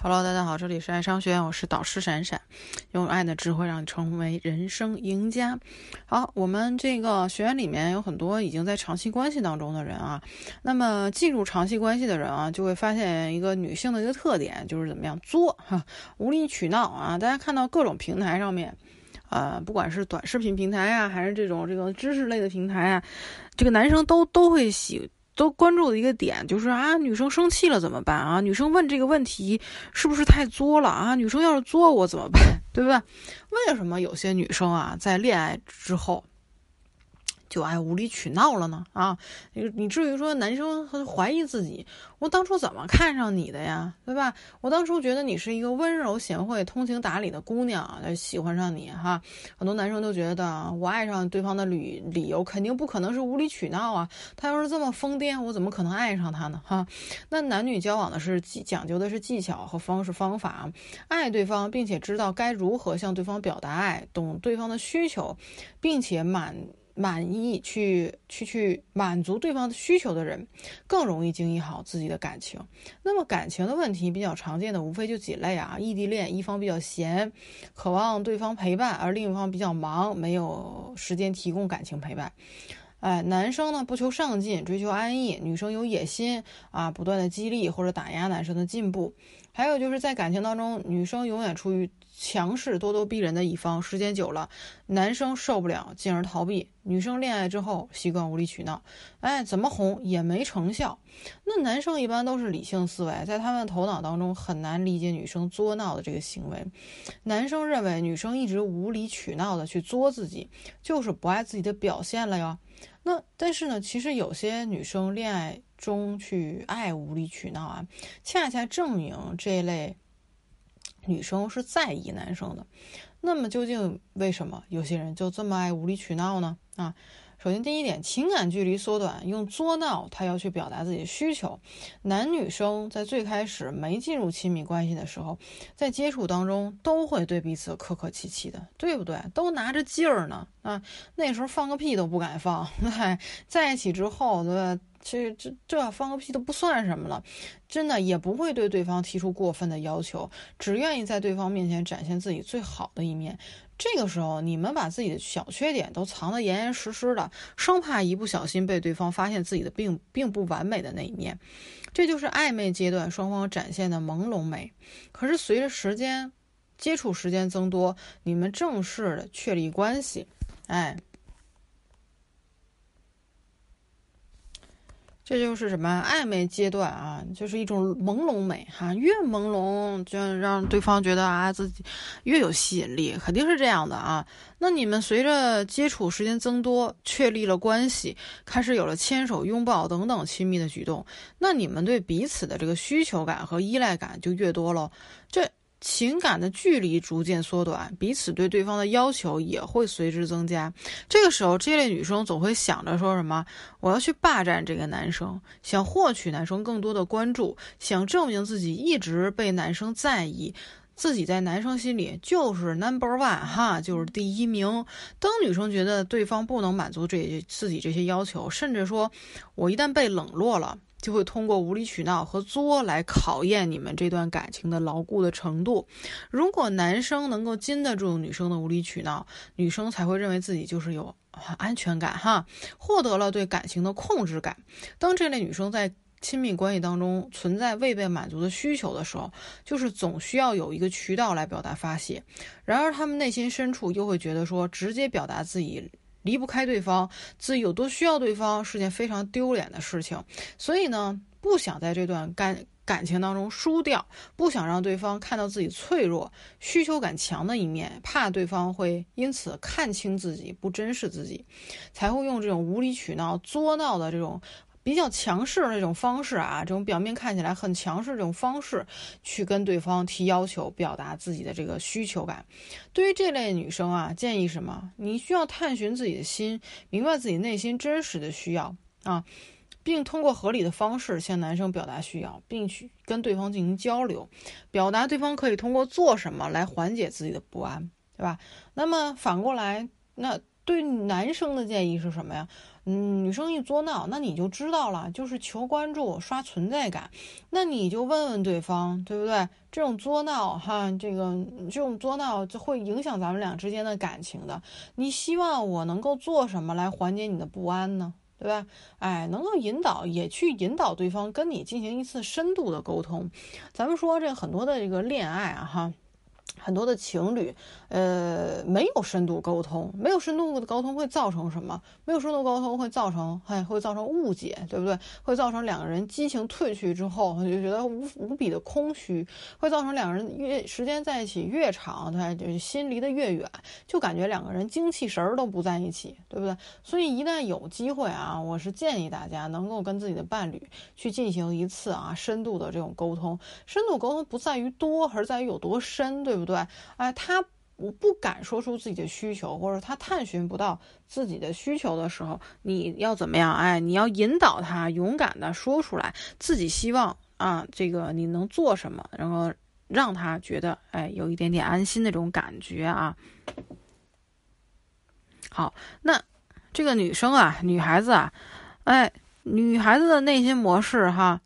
Hello，大家好，这里是爱商学院，我是导师闪闪，用爱的智慧让你成为人生赢家。好，我们这个学院里面有很多已经在长期关系当中的人啊，那么进入长期关系的人啊，就会发现一个女性的一个特点，就是怎么样作哈，无理取闹啊。大家看到各种平台上面，呃，不管是短视频平台啊，还是这种这个知识类的平台啊，这个男生都都会喜。都关注的一个点就是啊，女生生气了怎么办啊？女生问这个问题是不是太作了啊？女生要是作我怎么办？对吧？为什么有些女生啊，在恋爱之后？就爱无理取闹了呢啊！你你至于说男生怀疑自己，我当初怎么看上你的呀？对吧？我当初觉得你是一个温柔贤惠、通情达理的姑娘，喜欢上你哈。很多男生都觉得我爱上对方的理理由肯定不可能是无理取闹啊。他要是这么疯癫，我怎么可能爱上他呢？哈。那男女交往的是技讲究的是技巧和方式方法，爱对方，并且知道该如何向对方表达爱，懂对方的需求，并且满。满意去去去满足对方的需求的人，更容易经营好自己的感情。那么感情的问题比较常见的，无非就几类啊：异地恋，一方比较闲，渴望对方陪伴，而另一方比较忙，没有时间提供感情陪伴。哎，男生呢不求上进，追求安逸；女生有野心啊，不断的激励或者打压男生的进步。还有就是在感情当中，女生永远处于强势、咄咄逼人的一方，时间久了，男生受不了，进而逃避。女生恋爱之后习惯无理取闹，哎，怎么哄也没成效。那男生一般都是理性思维，在他们头脑当中很难理解女生作闹的这个行为。男生认为女生一直无理取闹的去作自己，就是不爱自己的表现了哟。那但是呢，其实有些女生恋爱。中去爱无理取闹啊，恰恰证明这类女生是在意男生的。那么究竟为什么有些人就这么爱无理取闹呢？啊？首先，第一点，情感距离缩短，用作闹，他要去表达自己的需求。男女生在最开始没进入亲密关系的时候，在接触当中都会对彼此客客气气的，对不对？都拿着劲儿呢啊！那时候放个屁都不敢放，在一起之后，对吧？这这这放个屁都不算什么了，真的也不会对对方提出过分的要求，只愿意在对方面前展现自己最好的一面。这个时候，你们把自己的小缺点都藏得严严实实的，生怕一不小心被对方发现自己的并并不完美的那一面。这就是暧昧阶段双方展现的朦胧美。可是随着时间接触时间增多，你们正式的确立关系，哎。这就是什么暧昧阶段啊，就是一种朦胧美哈，越朦胧就让对方觉得啊自己越有吸引力，肯定是这样的啊。那你们随着接触时间增多，确立了关系，开始有了牵手、拥抱等等亲密的举动，那你们对彼此的这个需求感和依赖感就越多了。这。情感的距离逐渐缩短，彼此对对方的要求也会随之增加。这个时候，这类女生总会想着说什么：“我要去霸占这个男生，想获取男生更多的关注，想证明自己一直被男生在意，自己在男生心里就是 number one 哈，就是第一名。”当女生觉得对方不能满足这自己这些要求，甚至说我一旦被冷落了。就会通过无理取闹和作来考验你们这段感情的牢固的程度。如果男生能够经得住女生的无理取闹，女生才会认为自己就是有安全感哈，获得了对感情的控制感。当这类女生在亲密关系当中存在未被满足的需求的时候，就是总需要有一个渠道来表达发泄。然而，他们内心深处又会觉得说，直接表达自己。离不开对方，自己有多需要对方是件非常丢脸的事情，所以呢，不想在这段感感情当中输掉，不想让对方看到自己脆弱、需求感强的一面，怕对方会因此看清自己、不珍视自己，才会用这种无理取闹、作闹的这种。比较强势的那种方式啊，这种表面看起来很强势这种方式，去跟对方提要求，表达自己的这个需求感。对于这类女生啊，建议什么？你需要探寻自己的心，明白自己内心真实的需要啊，并通过合理的方式向男生表达需要，并去跟对方进行交流，表达对方可以通过做什么来缓解自己的不安，对吧？那么反过来，那。对男生的建议是什么呀？嗯，女生一作闹，那你就知道了，就是求关注、刷存在感。那你就问问对方，对不对？这种作闹，哈，这个这种作闹就会影响咱们俩之间的感情的。你希望我能够做什么来缓解你的不安呢？对吧？哎，能够引导，也去引导对方跟你进行一次深度的沟通。咱们说这很多的这个恋爱啊，哈。很多的情侣，呃，没有深度沟通，没有深度的沟通会造成什么？没有深度沟通会造成，哎，会造成误解，对不对？会造成两个人激情褪去之后，就觉得无无比的空虚，会造成两个人越时间在一起越长，他就心离得越远，就感觉两个人精气神儿都不在一起，对不对？所以一旦有机会啊，我是建议大家能够跟自己的伴侣去进行一次啊深度的这种沟通。深度沟通不在于多，而在于有多深，对不对？对哎，他我不敢说出自己的需求，或者他探寻不到自己的需求的时候，你要怎么样？哎，你要引导他勇敢的说出来，自己希望啊，这个你能做什么，然后让他觉得哎，有一点点安心的这种感觉啊。好，那这个女生啊，女孩子啊，哎，女孩子的内心模式哈。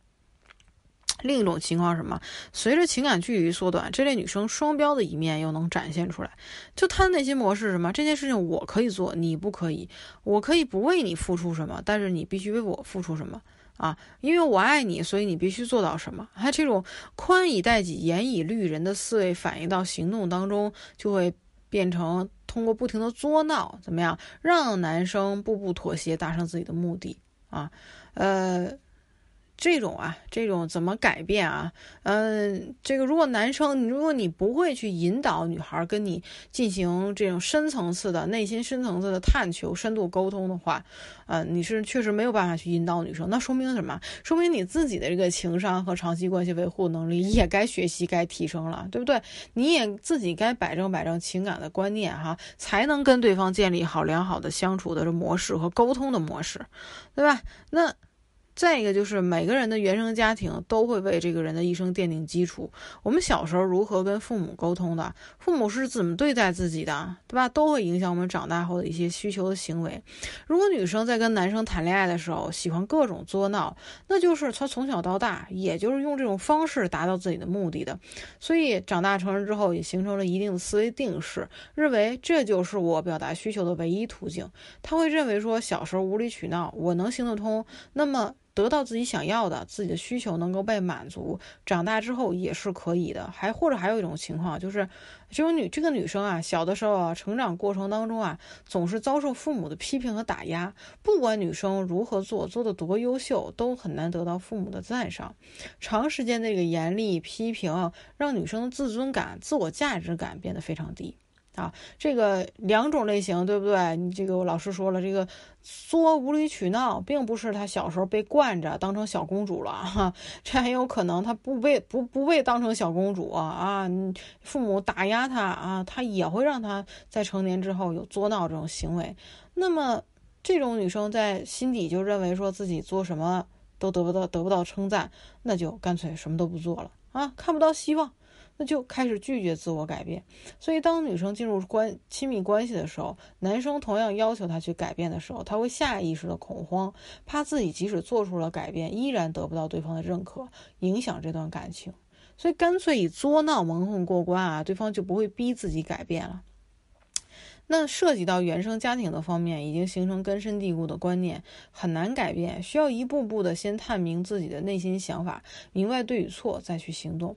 另一种情况是什么？随着情感距离缩短，这类女生双标的一面又能展现出来。就她的内心模式是什么？这件事情我可以做，你不可以。我可以不为你付出什么，但是你必须为我付出什么啊？因为我爱你，所以你必须做到什么？还这种宽以待己、严以律人的思维反映到行动当中，就会变成通过不停的作闹，怎么样让男生步步妥协，达成自己的目的啊？呃。这种啊，这种怎么改变啊？嗯，这个如果男生，如果你不会去引导女孩跟你进行这种深层次的内心深层次的探求、深度沟通的话，呃，你是确实没有办法去引导女生。那说明什么？说明你自己的这个情商和长期关系维护能力也该学习、该提升了，对不对？你也自己该摆正摆正情感的观念哈，才能跟对方建立好良好的相处的模式和沟通的模式，对吧？那。再一个就是每个人的原生家庭都会为这个人的一生奠定基础。我们小时候如何跟父母沟通的，父母是怎么对待自己的，对吧？都会影响我们长大后的一些需求的行为。如果女生在跟男生谈恋爱的时候喜欢各种作闹，那就是她从小到大也就是用这种方式达到自己的目的的。所以长大成人之后也形成了一定的思维定式，认为这就是我表达需求的唯一途径。他会认为说小时候无理取闹我能行得通，那么。得到自己想要的，自己的需求能够被满足，长大之后也是可以的。还或者还有一种情况，就是这种女这个女生啊，小的时候啊，成长过程当中啊，总是遭受父母的批评和打压。不管女生如何做，做的多优秀，都很难得到父母的赞赏。长时间的这个严厉批评，让女生的自尊感、自我价值感变得非常低。啊，这个两种类型，对不对？你这个我老师说了，这个作无理取闹，并不是他小时候被惯着当成小公主了哈，这很有可能他不被不不被当成小公主啊，父母打压他啊，他也会让他在成年之后有作闹这种行为。那么这种女生在心底就认为说自己做什么都得不到得不到称赞，那就干脆什么都不做了啊，看不到希望。就开始拒绝自我改变，所以当女生进入关亲密关系的时候，男生同样要求她去改变的时候，她会下意识的恐慌，怕自己即使做出了改变，依然得不到对方的认可，影响这段感情，所以干脆以作闹蒙混过关啊，对方就不会逼自己改变了。那涉及到原生家庭的方面，已经形成根深蒂固的观念，很难改变，需要一步步的先探明自己的内心想法，明白对与错，再去行动。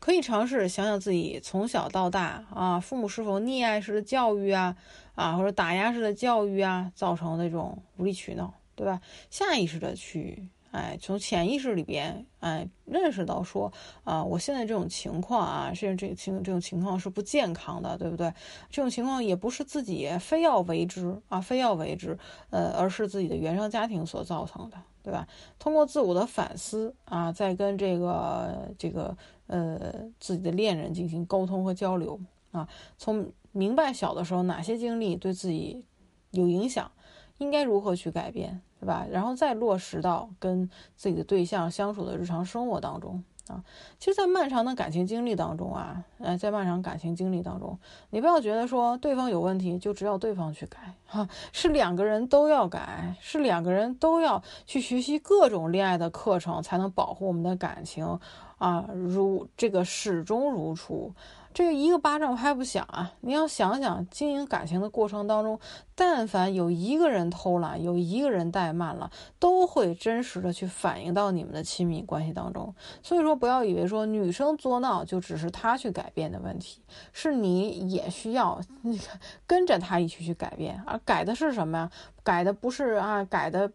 可以尝试想想自己从小到大啊，父母是否溺爱式的教育啊，啊或者打压式的教育啊，造成那种无理取闹，对吧？下意识的去。哎，从潜意识里边，哎，认识到说，啊，我现在这种情况啊，甚至这情这种情况是不健康的，对不对？这种情况也不是自己非要为之啊，非要为之，呃，而是自己的原生家庭所造成的，对吧？通过自我的反思啊，再跟这个这个呃自己的恋人进行沟通和交流啊，从明白小的时候哪些经历对自己有影响，应该如何去改变。对吧？然后再落实到跟自己的对象相处的日常生活当中啊。其实，在漫长的感情经历当中啊，呃，在漫长感情经历当中，你不要觉得说对方有问题就只要对方去改哈，是两个人都要改，是两个人都要去学习各种恋爱的课程，才能保护我们的感情啊，如这个始终如初。这一个巴掌拍不响啊！你要想想，经营感情的过程当中，但凡有一个人偷懒，有一个人怠慢了，都会真实的去反映到你们的亲密关系当中。所以说，不要以为说女生作闹就只是她去改变的问题，是你也需要你跟着她一起去改变。而改的是什么呀？改的不是啊，改的。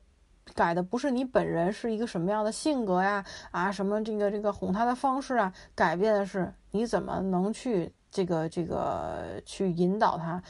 改的不是你本人是一个什么样的性格呀？啊，什么这个这个哄他的方式啊？改变的是你怎么能去这个这个去引导他，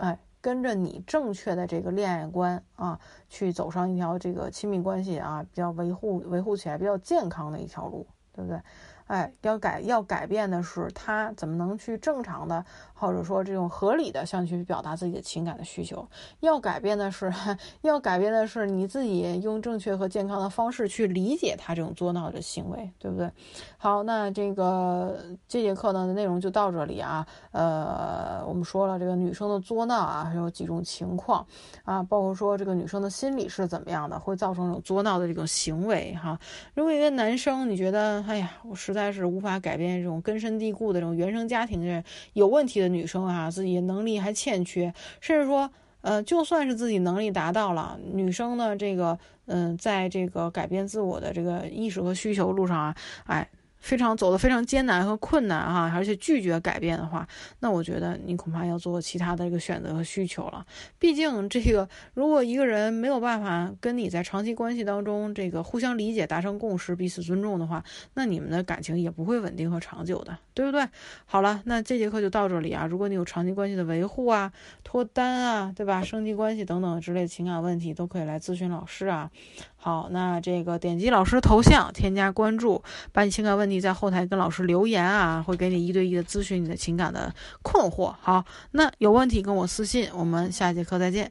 哎，跟着你正确的这个恋爱观啊，去走上一条这个亲密关系啊，比较维护维护起来比较健康的一条路，对不对？哎，要改要改变的是他怎么能去正常的，或者说这种合理的向去表达自己的情感的需求。要改变的是，要改变的是你自己用正确和健康的方式去理解他这种作闹的行为，对不对？好，那这个这节课呢内容就到这里啊。呃，我们说了这个女生的作闹啊，还有几种情况啊，包括说这个女生的心理是怎么样的，会造成这种作闹的这种行为哈。如果一个男生你觉得，哎呀，我实在。但是无法改变这种根深蒂固的这种原生家庭的有问题的女生啊，自己能力还欠缺，甚至说，呃，就算是自己能力达到了，女生呢，这个，嗯，在这个改变自我的这个意识和需求路上啊，哎。非常走的非常艰难和困难哈，而且拒绝改变的话，那我觉得你恐怕要做其他的一个选择和需求了。毕竟这个，如果一个人没有办法跟你在长期关系当中这个互相理解、达成共识、彼此尊重的话，那你们的感情也不会稳定和长久的，对不对？好了，那这节课就到这里啊。如果你有长期关系的维护啊、脱单啊，对吧？升级关系等等之类的情感问题，都可以来咨询老师啊。好，那这个点击老师头像，添加关注，把你情感问你在后台跟老师留言啊，会给你一对一的咨询你的情感的困惑。好，那有问题跟我私信，我们下节课再见。